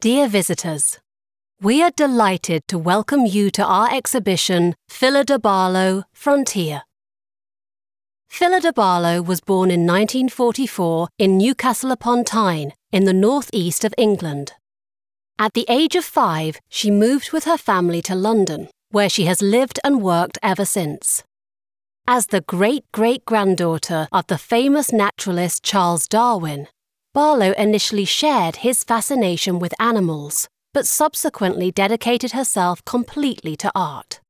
Dear visitors, we are delighted to welcome you to our exhibition, Phyllida Barlow Frontier. Phyllida Barlow was born in 1944 in Newcastle upon Tyne, in the northeast of England. At the age of five, she moved with her family to London, where she has lived and worked ever since. As the great great granddaughter of the famous naturalist Charles Darwin, Barlow initially shared his fascination with animals, but subsequently dedicated herself completely to art.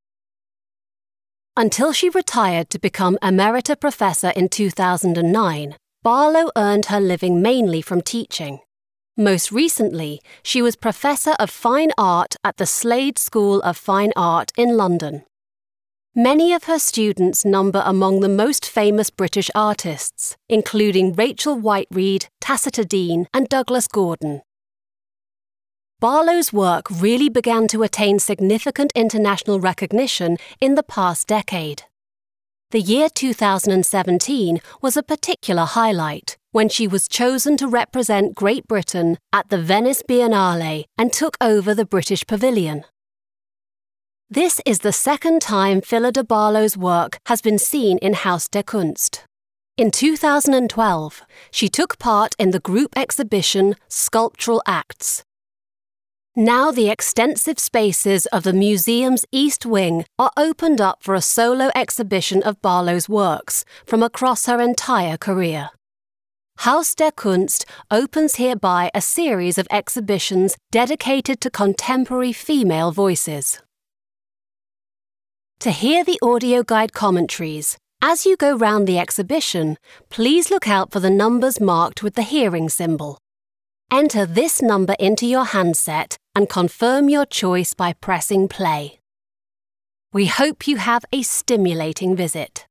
Until she retired to become Emerita Professor in 2009, Barlow earned her living mainly from teaching. Most recently, she was Professor of Fine Art at the Slade School of Fine Art in London. Many of her students number among the most famous British artists, including Rachel Whiteread, Tacita Dean, and Douglas Gordon. Barlow's work really began to attain significant international recognition in the past decade. The year 2017 was a particular highlight when she was chosen to represent Great Britain at the Venice Biennale and took over the British Pavilion. This is the second time Phyllida Barlow's work has been seen in Haus der Kunst. In 2012, she took part in the group exhibition Sculptural Acts. Now the extensive spaces of the museum's East Wing are opened up for a solo exhibition of Barlow's works from across her entire career. Haus der Kunst opens hereby a series of exhibitions dedicated to contemporary female voices. To hear the audio guide commentaries, as you go round the exhibition, please look out for the numbers marked with the hearing symbol. Enter this number into your handset and confirm your choice by pressing play. We hope you have a stimulating visit.